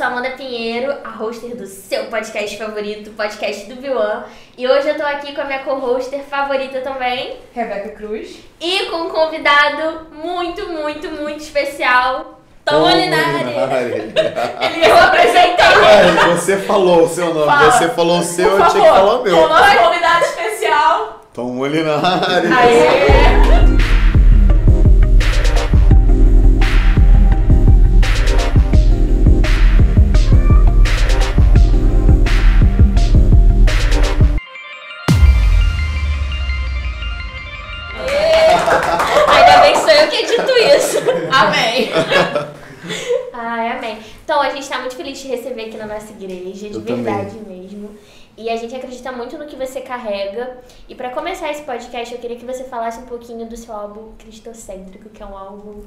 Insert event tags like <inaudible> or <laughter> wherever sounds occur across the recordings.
sou Amanda Pinheiro, a hoster do seu podcast favorito, o podcast do Bilan. E hoje eu tô aqui com a minha co-hoster favorita também, Rebeca Cruz. E com um convidado muito, muito, muito especial, Tom Molinari. <laughs> Ele eu apresentei. <laughs> Ué, você falou o seu nome, Fala. você falou o seu, Por eu tinha que falar o O meu. nosso convidado especial. Tom Molinari. Aê! Amém. <laughs> Ai, amém. Então, a gente tá muito feliz de te receber aqui na nossa igreja, de Eu verdade mesmo. E a gente acredita muito no que você carrega. E pra começar esse podcast, eu queria que você falasse um pouquinho do seu álbum Cristocêntrico, que é um álbum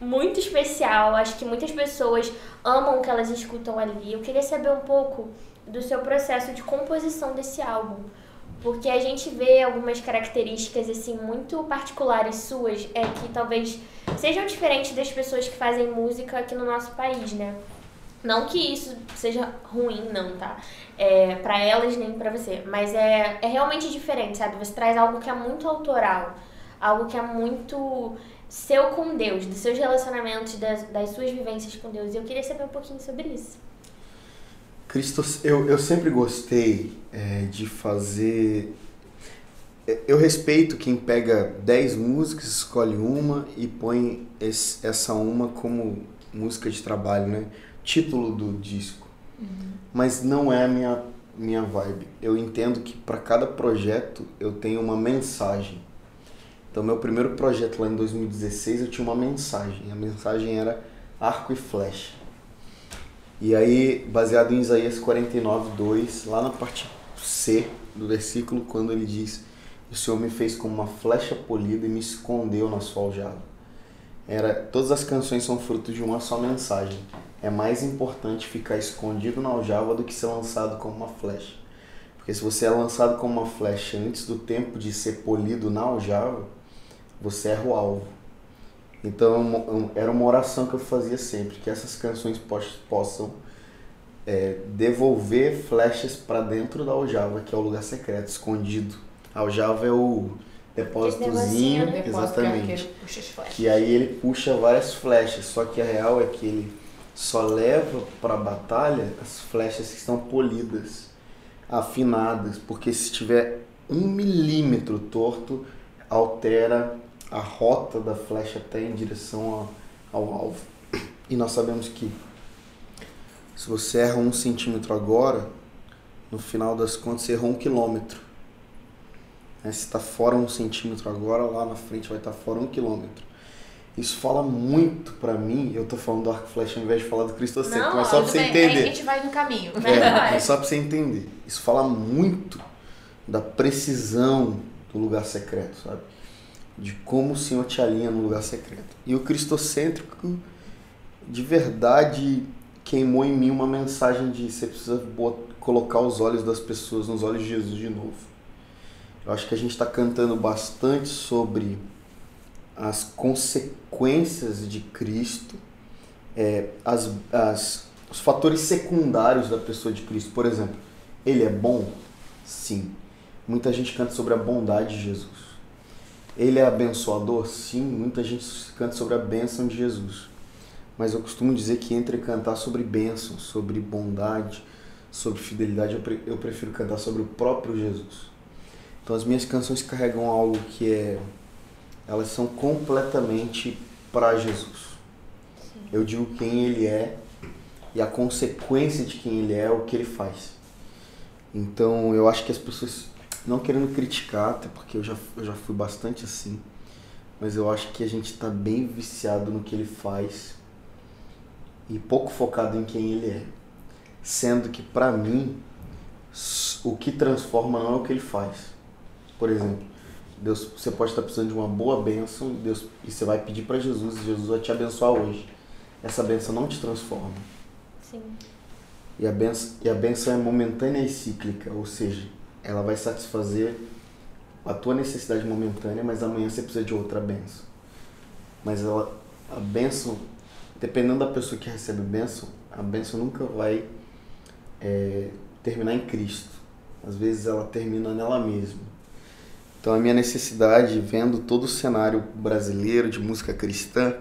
muito especial. Acho que muitas pessoas amam o que elas escutam ali. Eu queria saber um pouco do seu processo de composição desse álbum. Porque a gente vê algumas características assim muito particulares suas, é que talvez sejam diferentes das pessoas que fazem música aqui no nosso país, né? Não que isso seja ruim, não, tá? É, pra elas nem pra você. Mas é, é realmente diferente, sabe? Você traz algo que é muito autoral, algo que é muito seu com Deus, dos seus relacionamentos, das, das suas vivências com Deus. E eu queria saber um pouquinho sobre isso. Cristo, eu, eu sempre gostei é, de fazer. é, Eu respeito quem pega 10 músicas, escolhe uma e põe esse- essa uma como música de trabalho, né? Título do disco. Mas não é a minha, minha vibe. Eu entendo que para cada projeto eu tenho uma mensagem. Então, meu primeiro projeto lá em 2016 eu tinha uma mensagem. A mensagem era arco e flecha. E aí, baseado em Isaías 49, 2, lá na parte C do versículo, quando ele diz: O Senhor me fez como uma flecha polida e me escondeu na sua aljava. Era, todas as canções são fruto de uma só mensagem. É mais importante ficar escondido na aljava do que ser lançado como uma flecha. Porque se você é lançado como uma flecha antes do tempo de ser polido na aljava, você erra o alvo. Então é era uma oração que eu fazia sempre, que essas canções pos- possam é, devolver flechas para dentro da aljava, que é o lugar secreto, escondido. A aljava é o depósitozinho, né? exatamente. Que aí ele puxa várias flechas, só que a real é que ele só leva para a batalha as flechas que estão polidas, afinadas, porque se tiver um milímetro torto, altera a rota da flecha até em direção ao, ao alvo. E nós sabemos que se você erra um centímetro agora, no final das contas você errou um quilômetro. Né? Se está fora um centímetro agora, lá na frente vai estar fora um quilômetro. Isso fala muito pra mim, eu tô falando do arco flecha ao invés de falar do cristocêntrico, Não, mas só Tudo você bem, aí a entender. gente vai no caminho. É, mas só pra você entender. Isso fala muito da precisão do lugar secreto, sabe? De como o Senhor te alinha no lugar secreto. E o cristocêntrico, de verdade, queimou em mim uma mensagem de você precisa colocar os olhos das pessoas nos olhos de Jesus de novo. Eu acho que a gente está cantando bastante sobre as consequências de Cristo, é, as, as, os fatores secundários da pessoa de Cristo. Por exemplo, ele é bom? Sim. Muita gente canta sobre a bondade de Jesus. Ele é abençoador? Sim. Muita gente canta sobre a bênção de Jesus. Mas eu costumo dizer que entre cantar sobre bênção, sobre bondade, sobre fidelidade, eu, pre- eu prefiro cantar sobre o próprio Jesus. Então as minhas canções carregam algo que é. Elas são completamente para Jesus. Eu digo quem ele é e a consequência de quem ele é é o que ele faz. Então eu acho que as pessoas, não querendo criticar, até porque eu já, eu já fui bastante assim, mas eu acho que a gente está bem viciado no que ele faz e pouco focado em quem ele é. Sendo que para mim, o que transforma não é o que ele faz. Por exemplo, Deus, você pode estar precisando de uma boa bênção Deus, e você vai pedir para Jesus e Jesus vai te abençoar hoje. Essa bênção não te transforma. Sim. E a benção, e a benção é momentânea e cíclica, ou seja, ela vai satisfazer a tua necessidade momentânea, mas amanhã você precisa de outra benção. Mas ela, a benção dependendo da pessoa que recebe a bênção, a bênção nunca vai é, terminar em Cristo. Às vezes ela termina nela mesma. Então a minha necessidade, vendo todo o cenário brasileiro de música cristã,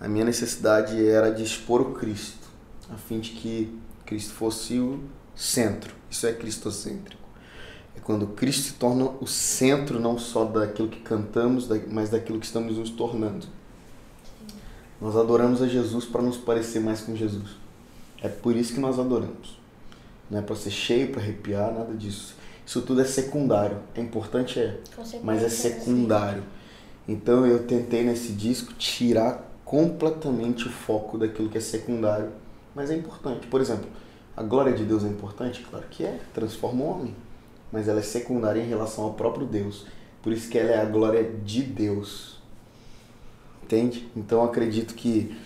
a minha necessidade era de expor o Cristo, a fim de que Cristo fosse o centro. Isso é cristocêntrico. É quando Cristo se torna o centro não só daquilo que cantamos, mas daquilo que estamos nos tornando. Nós adoramos a Jesus para nos parecer mais com Jesus. É por isso que nós adoramos. Não é para ser cheio, para arrepiar, nada disso. Isso tudo é secundário. É importante, é, mas é secundário. Então eu tentei nesse disco tirar completamente o foco daquilo que é secundário, mas é importante. Por exemplo, a glória de Deus é importante? Claro que é, transforma o homem, mas ela é secundária em relação ao próprio Deus. Por isso que ela é a glória de Deus. Entende? Então acredito que.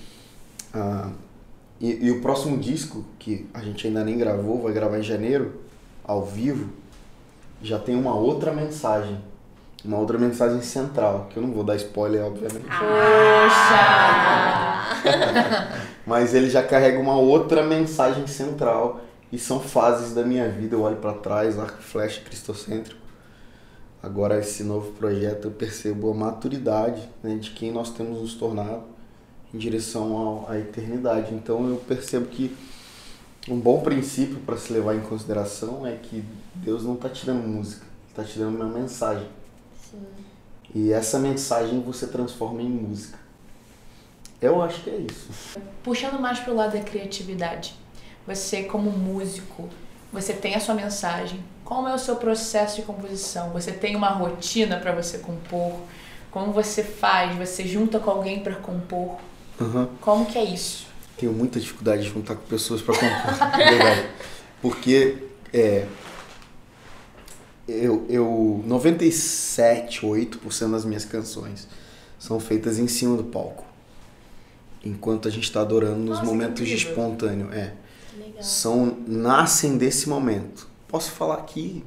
Ah, e, e o próximo disco, que a gente ainda nem gravou, vai gravar em janeiro, ao vivo, já tem uma outra mensagem. Uma outra mensagem central, que eu não vou dar spoiler, obviamente. Poxa! <laughs> Mas ele já carrega uma outra mensagem central e são fases da minha vida. Eu olho para trás, arco flash cristocêntrico. Agora esse novo projeto eu percebo a maturidade né, de quem nós temos nos tornado em direção ao, à eternidade. Então eu percebo que um bom princípio para se levar em consideração é que Deus não está te dando música, está te dando uma mensagem. Sim. E essa mensagem você transforma em música. Eu acho que é isso. Puxando mais pro lado da criatividade. Você como músico, você tem a sua mensagem. Como é o seu processo de composição? Você tem uma rotina para você compor? Como você faz? Você junta com alguém para compor? Uhum. Como que é isso? Tenho muita dificuldade de juntar com pessoas para compor, <laughs> verdade. Porque é, eu, eu 97, 8% das minhas canções são feitas em cima do palco. Enquanto a gente está adorando nos Nossa, momentos de espontâneo. É. Legal. São, nascem desse momento. Posso falar aqui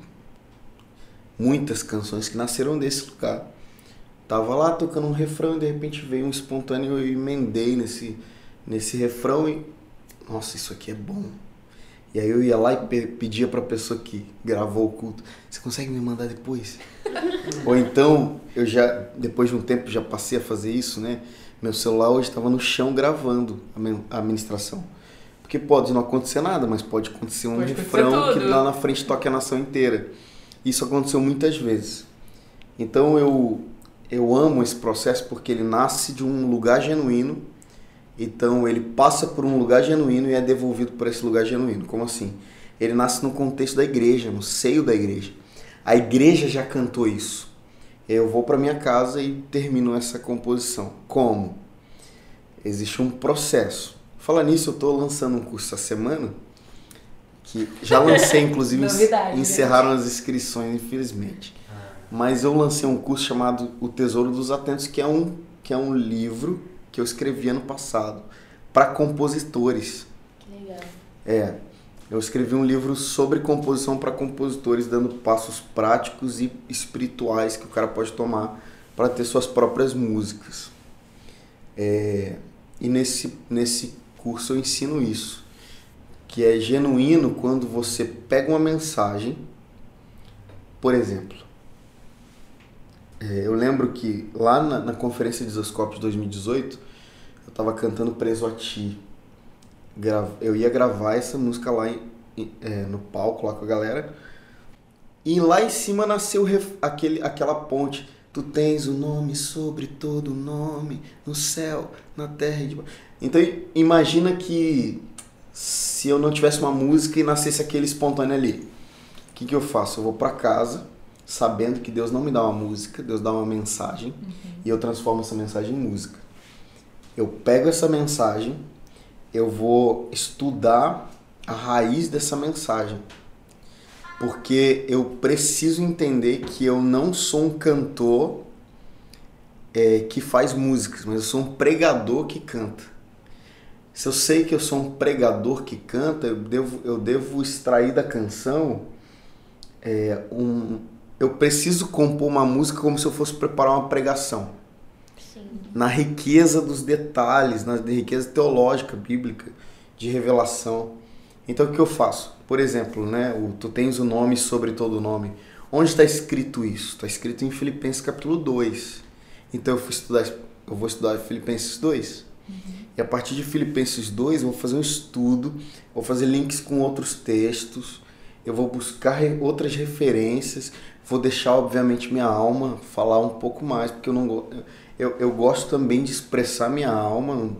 muitas canções que nasceram desse lugar. Tava lá tocando um refrão e de repente veio um espontâneo e eu emendei nesse, nesse refrão e. Nossa, isso aqui é bom. E aí eu ia lá e pe- pedia pra pessoa que gravou o culto: Você consegue me mandar depois? <laughs> Ou então, eu já, depois de um tempo, já passei a fazer isso, né? Meu celular hoje estava no chão gravando a a ministração. Porque pode não acontecer nada, mas pode acontecer um Pode refrão que lá na frente toque a nação inteira. Isso aconteceu muitas vezes. Então eu, eu amo esse processo porque ele nasce de um lugar genuíno. Então ele passa por um lugar genuíno e é devolvido por esse lugar genuíno. Como assim? Ele nasce no contexto da igreja, no seio da igreja. A igreja já cantou isso. Eu vou para minha casa e termino essa composição. Como? Existe um processo. Fala nisso, eu estou lançando um curso essa semana que já lancei, inclusive <laughs> Novidade, encerraram as inscrições, infelizmente. Mas eu lancei um curso chamado O Tesouro dos Atentos, que é um, que é um livro que eu escrevi ano passado para compositores. Que legal. É, eu escrevi um livro sobre composição para compositores, dando passos práticos e espirituais que o cara pode tomar para ter suas próprias músicas. É, e nesse, nesse curso eu ensino isso, que é genuíno quando você pega uma mensagem, por exemplo, é, eu lembro que lá na, na conferência de Isoscópio de 2018, eu estava cantando Preso a Ti, eu ia gravar essa música lá em- é, no palco lá com a galera e lá em cima nasceu aquele, aquela ponte tu tens o nome sobre todo nome no céu na terra e então imagina que se eu não tivesse uma música e nascesse aquele espontâneo ali o que, que eu faço? Eu vou para casa sabendo que Deus não me dá uma música Deus dá uma mensagem e eu transformo essa mensagem em música. Eu pego essa mensagem eu vou estudar a raiz dessa mensagem. Porque eu preciso entender que eu não sou um cantor é, que faz músicas, mas eu sou um pregador que canta. Se eu sei que eu sou um pregador que canta, eu devo, eu devo extrair da canção é, um. Eu preciso compor uma música como se eu fosse preparar uma pregação. Sim. na riqueza dos detalhes, na riqueza teológica, bíblica, de revelação. Então o que eu faço? Por exemplo, né, o, tu tens o nome sobre todo nome. Onde está escrito isso? Está escrito em Filipenses capítulo 2. Então eu, fui estudar, eu vou estudar Filipenses 2. Uhum. E a partir de Filipenses 2 eu vou fazer um estudo, vou fazer links com outros textos, eu vou buscar outras referências, vou deixar obviamente minha alma falar um pouco mais, porque eu não eu, eu gosto também de expressar minha alma.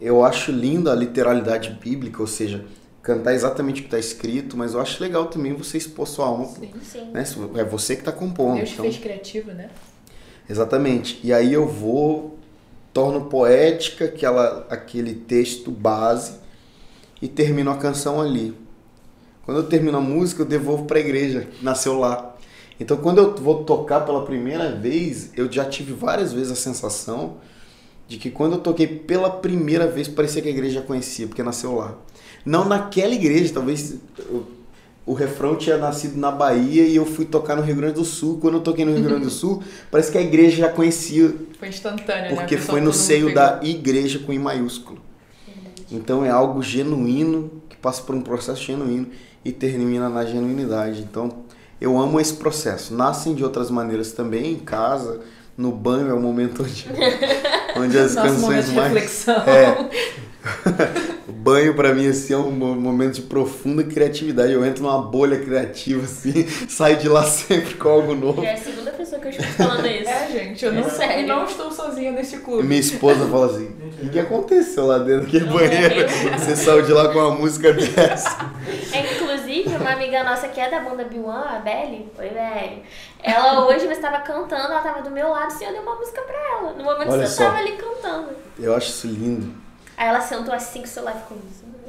Eu acho linda a literalidade bíblica, ou seja, cantar exatamente o que está escrito, mas eu acho legal também você expor sua alma. Sim, sim. Né? É você que está compondo. Deus então... fez criativo, né? Exatamente. E aí eu vou, torno poética aquela, aquele texto base e termino a canção ali. Quando eu termino a música, eu devolvo para a igreja, nasceu lá. Então, quando eu vou tocar pela primeira vez, eu já tive várias vezes a sensação de que quando eu toquei pela primeira vez, parecia que a igreja já conhecia, porque nasceu lá. Não naquela igreja, talvez o, o refrão tinha nascido na Bahia e eu fui tocar no Rio Grande do Sul. Quando eu toquei no Rio Grande do Sul, parece que a igreja já conhecia. Foi instantâneo, né? Porque né? foi no seio da igreja com I maiúsculo. Então é algo genuíno, que passa por um processo genuíno e termina na genuinidade. Então eu amo esse processo. Nascem de outras maneiras também, em casa, no banho é o momento onde, <laughs> onde as Nosso canções mais. Reflexão. É. <laughs> o banho para mim assim, é um momento de profunda criatividade. Eu entro numa bolha criativa, assim, <laughs> saio de lá <laughs> sempre com algo novo. É a segunda pessoa que eu escuto falando isso. É, gente, eu não, é não estou sozinha nesse clube. Minha esposa fala assim: o que, aconteceu lá dentro daquele banheiro? Você saiu de lá com uma música dessa. É, uma amiga nossa que é da banda B1, a Belly, oi Belly, ela hoje você estava cantando, ela estava do meu lado e eu dei uma música pra ela. No momento Olha que você estava ali cantando. Eu acho isso lindo. Aí ela sentou assim com o celular ficou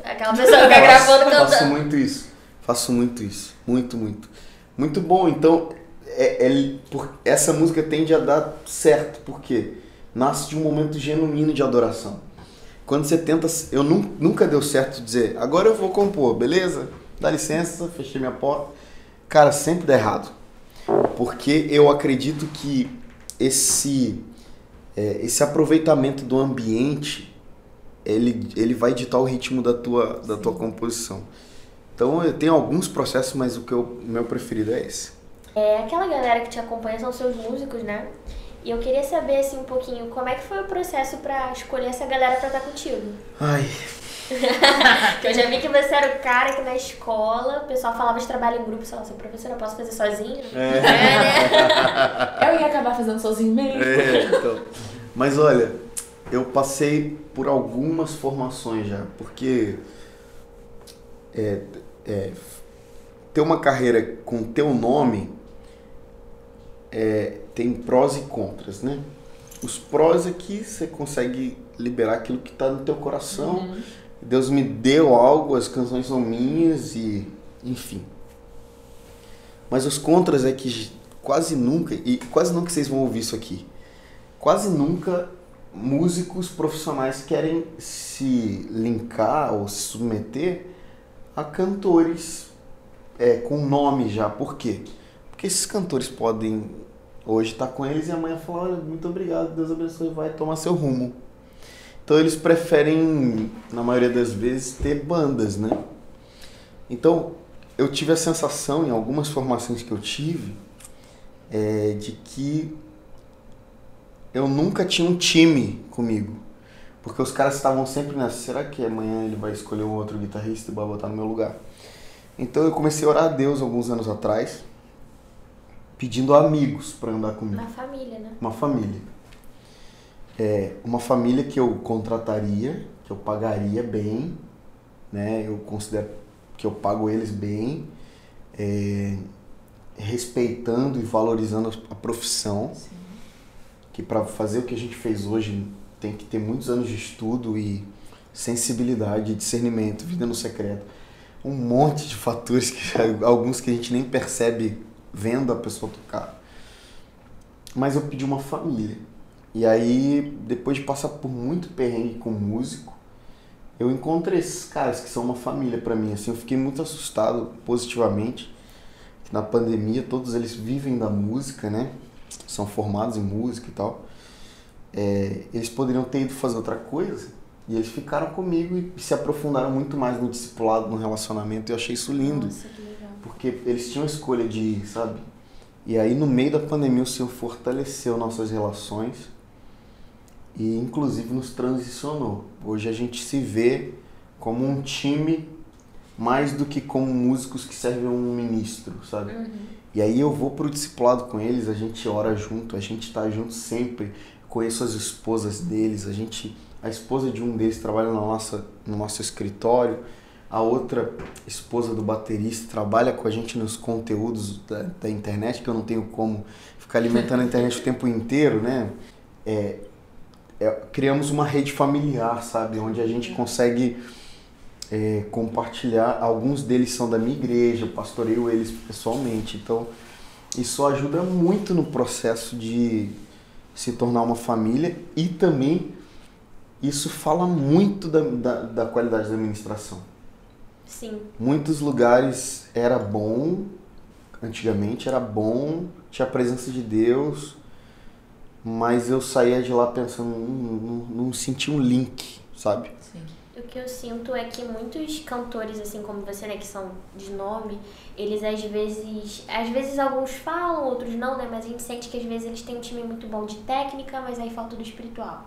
Aquela pessoa que fica gravando cantando. Faço muito isso. Faço muito isso. Muito, muito. Muito bom. Então, é, é, por, essa música tende a dar certo. Por quê? Nasce de um momento genuíno de adoração. Quando você tenta. Eu nunca deu certo dizer, agora eu vou compor, beleza? Dá licença, fechei minha porta. Cara, sempre dá errado. Porque eu acredito que esse, é, esse aproveitamento do ambiente ele, ele vai ditar o ritmo da tua, da tua composição. Então eu tenho alguns processos, mas o que eu, meu preferido é esse. É, aquela galera que te acompanha são seus músicos, né? E eu queria saber assim um pouquinho como é que foi o processo para escolher essa galera para estar contigo. Ai. Que eu já vi que você era o cara que na escola o pessoal falava de trabalho em grupo, sei lá, seu professor, eu posso fazer sozinho? É. é né? Eu ia acabar fazendo sozinho mesmo. É, então. Mas olha, eu passei por algumas formações já, porque é, é, ter uma carreira com teu nome é, tem prós e contras, né? Os prós é que você consegue liberar aquilo que está no teu coração. Uhum. Deus me deu algo, as canções são minhas e enfim. Mas os contras é que quase nunca, e quase nunca vocês vão ouvir isso aqui, quase nunca músicos profissionais querem se linkar ou se submeter a cantores é, com nome já. Por quê? Porque esses cantores podem hoje estar com eles e amanhã falar, muito obrigado, Deus abençoe, vai tomar seu rumo. Então eles preferem, na maioria das vezes, ter bandas, né? Então eu tive a sensação em algumas formações que eu tive é, de que eu nunca tinha um time comigo. Porque os caras estavam sempre nessa, será que amanhã ele vai escolher um outro guitarrista e vai botar no meu lugar? Então eu comecei a orar a Deus alguns anos atrás, pedindo amigos para andar comigo. Uma família, né? Uma família. É, uma família que eu contrataria, que eu pagaria bem, né? Eu considero que eu pago eles bem, é, respeitando e valorizando a profissão. Sim que para fazer o que a gente fez hoje tem que ter muitos anos de estudo e sensibilidade, discernimento, vida no secreto. Um monte de fatores, que alguns que a gente nem percebe vendo a pessoa tocar. Mas eu pedi uma família. E aí, depois de passar por muito perrengue com músico, eu encontrei esses caras que são uma família para mim. Assim, eu fiquei muito assustado positivamente. Na pandemia, todos eles vivem da música, né? são formados em música e tal. é, eles poderiam ter ido fazer outra coisa e eles ficaram comigo e se aprofundaram muito mais no discipulado, no relacionamento. E eu achei isso lindo. Nossa, que legal. Porque eles tinham escolha de ir, sabe? E aí, no meio da pandemia, o Senhor fortaleceu nossas relações e, inclusive, nos transicionou. Hoje a gente se vê como um time mais do que como músicos que servem um ministro, sabe? Uhum. E aí eu vou pro discipulado com eles, a gente ora junto, a gente tá junto sempre. Conheço as esposas deles, a gente, a esposa de um deles trabalha na nossa, no nosso escritório, a outra esposa do baterista trabalha com a gente nos conteúdos da, da internet, que eu não tenho como ficar alimentando a internet o tempo inteiro, né? É, é, criamos uma rede familiar, sabe? Onde a gente consegue é, compartilhar. Alguns deles são da minha igreja, eu pastoreio eles pessoalmente. Então, isso ajuda muito no processo de se tornar uma família e também isso fala muito da, da, da qualidade da administração. Sim. Muitos lugares era bom, antigamente era bom, tinha a presença de Deus, mas eu saía de lá pensando, não, não, não senti um link, sabe? Sim. O que eu sinto é que muitos cantores, assim como você, né, que são de nome, eles às vezes. Às vezes alguns falam, outros não, né? Mas a gente sente que às vezes eles têm um time muito bom de técnica, mas aí falta do espiritual.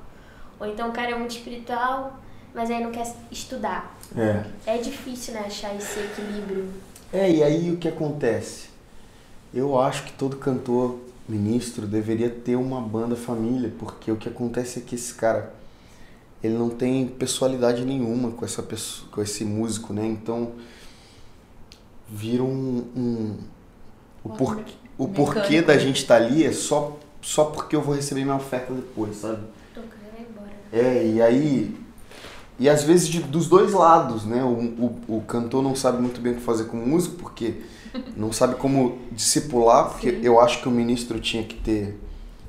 Ou então o cara é muito espiritual, mas aí não quer estudar. É. É difícil, né, achar esse equilíbrio. É, e aí o que acontece? Eu acho que todo cantor, ministro, deveria ter uma banda família, porque o que acontece é que esse cara, ele não tem pessoalidade nenhuma com essa pessoa, com esse músico, né? Então vira um, um o, por, o porquê da né? gente estar ali é só só porque eu vou receber minha oferta depois, sabe? Tô querendo ir embora. É, e aí. E às vezes de- dos dois lados, né? O, o, o cantor não sabe muito bem o que fazer com o músico, porque não sabe como discipular, porque Sim. eu acho que o ministro tinha que ter.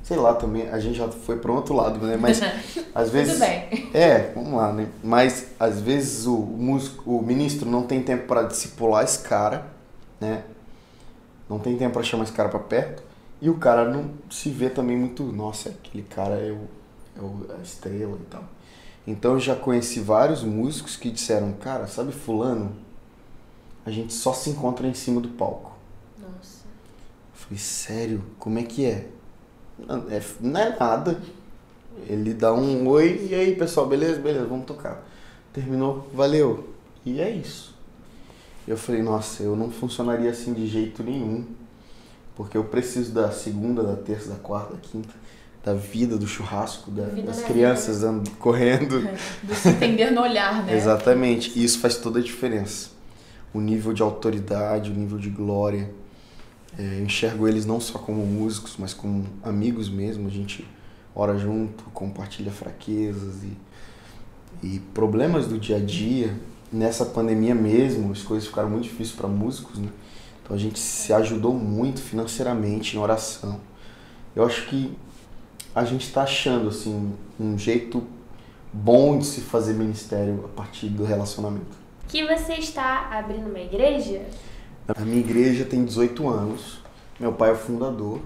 Sei lá também, a gente já foi para outro lado, né? Mas <laughs> às vezes. Tudo bem. É, vamos lá, né? Mas às vezes o músico, o ministro não tem tempo para discipular esse cara, né? Não tem tempo para chamar esse cara para perto. E o cara não se vê também muito, nossa, aquele cara é, o, é o- a estrela e tal. Então eu já conheci vários músicos que disseram, cara, sabe fulano? A gente só se encontra em cima do palco. Nossa. Eu falei, sério? Como é que é? Não é, não é nada. Ele dá um oi, e aí pessoal, beleza? Beleza, vamos tocar. Terminou, valeu. E é isso. Eu falei, nossa, eu não funcionaria assim de jeito nenhum. Porque eu preciso da segunda, da terça, da quarta, da quinta, da vida, do churrasco, da- Vida das na crianças and- correndo. <laughs> Do se entender no olhar, né? Exatamente, e isso faz toda a diferença. O nível de autoridade, o nível de glória. É, enxergo eles não só como músicos, mas como amigos mesmo. A gente ora junto, compartilha fraquezas e, e problemas do dia a dia. Nessa pandemia mesmo, as coisas ficaram muito difíceis para músicos, né? Então a gente se ajudou muito financeiramente em oração. Eu acho que a gente está achando assim um jeito bom de se fazer ministério a partir do relacionamento. Que você está abrindo uma igreja? A minha igreja tem 18 anos, meu pai é o fundador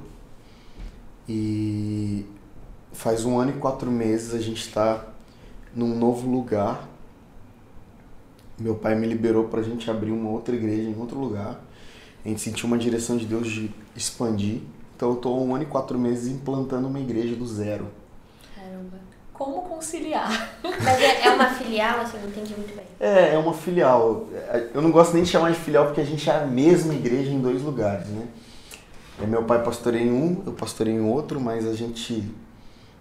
e faz um ano e quatro meses a gente está num novo lugar. Meu pai me liberou para a gente abrir uma outra igreja em outro lugar. A gente sentiu uma direção de Deus de expandir. Então eu estou um ano e quatro meses implantando uma igreja do zero. Como conciliar? Mas é, é uma filial, assim, não entendi muito bem. É, é uma filial. Eu não gosto nem de chamar de filial porque a gente é a mesma igreja em dois lugares, né? É, meu pai pastoreia em um, eu pastorei em outro, mas a gente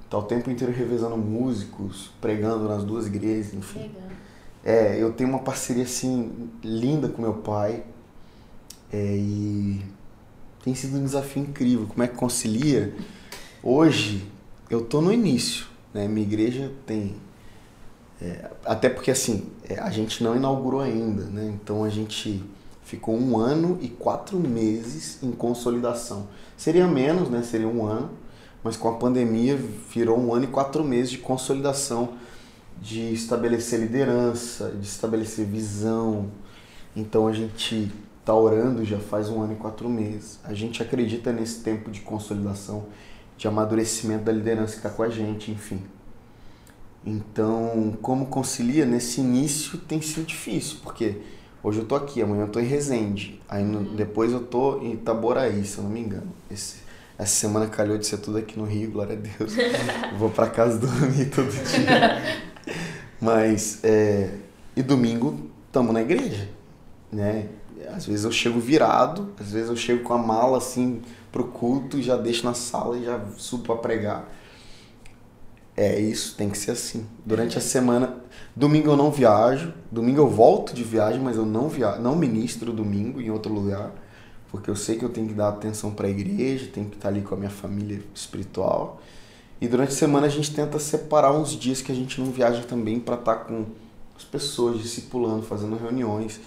tá o tempo inteiro revezando músicos, pregando nas duas igrejas, enfim. Legal. É, eu tenho uma parceria assim linda com meu pai é, e tem sido um desafio incrível. Como é que concilia? Hoje eu tô no início, né? Minha igreja tem é, até porque assim é, a gente não inaugurou ainda, né? Então a gente ficou um ano e quatro meses em consolidação. Seria menos, né? Seria um ano, mas com a pandemia virou um ano e quatro meses de consolidação de estabelecer liderança, de estabelecer visão. Então a gente está orando já faz um ano e quatro meses. A gente acredita nesse tempo de consolidação de amadurecimento da liderança que está com a gente, enfim. Então, como concilia, nesse início tem sido difícil, porque hoje eu tô aqui, amanhã eu tô em Resende, aí no, depois eu tô em Itaboraí, se eu não me engano. Esse, essa semana calhou de ser tudo aqui no Rio, glória a Deus. <laughs> Vou para casa dormir todo dia. Mas, é, e domingo estamos na igreja, né? Às vezes eu chego virado, às vezes eu chego com a mala assim pro culto, já deixo na sala e já subo para pregar. É isso, tem que ser assim. Durante a semana, domingo eu não viajo, domingo eu volto de viagem, mas eu não viajo, não ministro domingo em outro lugar, porque eu sei que eu tenho que dar atenção para a igreja, tenho que estar ali com a minha família espiritual. E durante a semana a gente tenta separar uns dias que a gente não viaja também para estar com as pessoas discipulando, fazendo reuniões.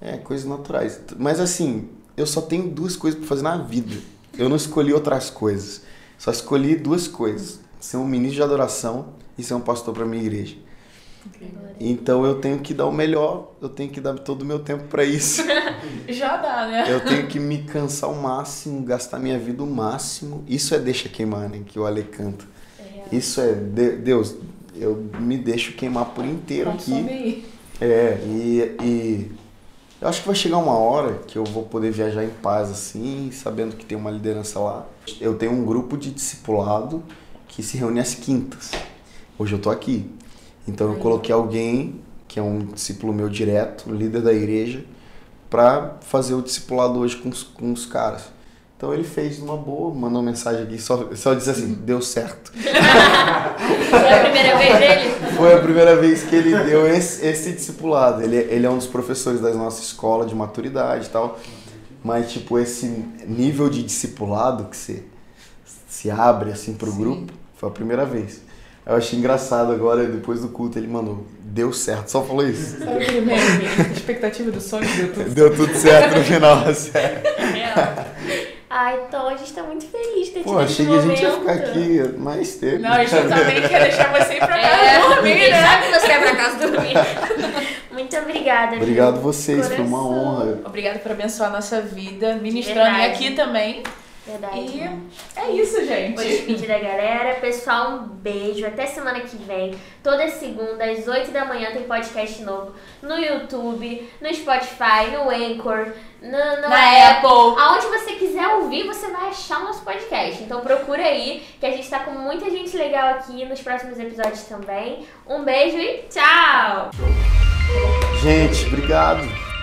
É, coisas naturais. Mas assim, eu só tenho duas coisas para fazer na vida. Eu não escolhi outras coisas. Só escolhi duas coisas: ser um ministro de adoração e ser um pastor para minha igreja. Então eu tenho que dar o melhor, eu tenho que dar todo o meu tempo para isso. <laughs> Já dá, né? Eu tenho que me cansar ao máximo, gastar minha vida o máximo. Isso é deixa queimar, né? Que o Ale canta. É. Isso é, de- Deus, eu me deixo queimar por inteiro Consome aqui. aí. É, e, e eu acho que vai chegar uma hora que eu vou poder viajar em paz assim, sabendo que tem uma liderança lá. Eu tenho um grupo de discipulado que se reúne às quintas. Hoje eu tô aqui. Então eu coloquei alguém que é um discípulo meu direto, líder da igreja, para fazer o discipulado hoje com os, com os caras. Então ele fez uma boa, mandou uma mensagem aqui, só, só disse assim, deu certo. <laughs> Foi a primeira vez dele? Foi a primeira vez que ele deu esse, esse discipulado. Ele, ele é um dos professores da nossa escola de maturidade e tal. Mas, tipo, esse nível de discipulado que você se abre assim pro Sim. grupo, foi a primeira vez. Eu achei engraçado agora, depois do culto, ele mandou, deu certo, só falou isso. Sabe aquele meme? Expectativa do sonho deu tudo. Deu tudo certo no final, sério. Ah, então a gente tá muito feliz de ter Pô, achei que a gente ia momento. ficar aqui mais tempo. Não, a gente também quer deixar você ir pra casa É, dormir, né? sabe que você é pra casa <laughs> dormir. Muito obrigada. viu? Obrigado vocês, foi uma Coração. honra. Obrigado por abençoar a nossa vida, ministrando Verdade. aqui também. Verdade. E é isso, Vou gente. despedir da galera. Pessoal, um beijo. Até semana que vem. Toda segunda, às 8 da manhã, tem podcast novo no YouTube, no Spotify, no Anchor, no, no Na Apple. Aonde você quiser ouvir, você vai achar o nosso podcast. Então procura aí, que a gente tá com muita gente legal aqui nos próximos episódios também. Um beijo e tchau! Gente, obrigado.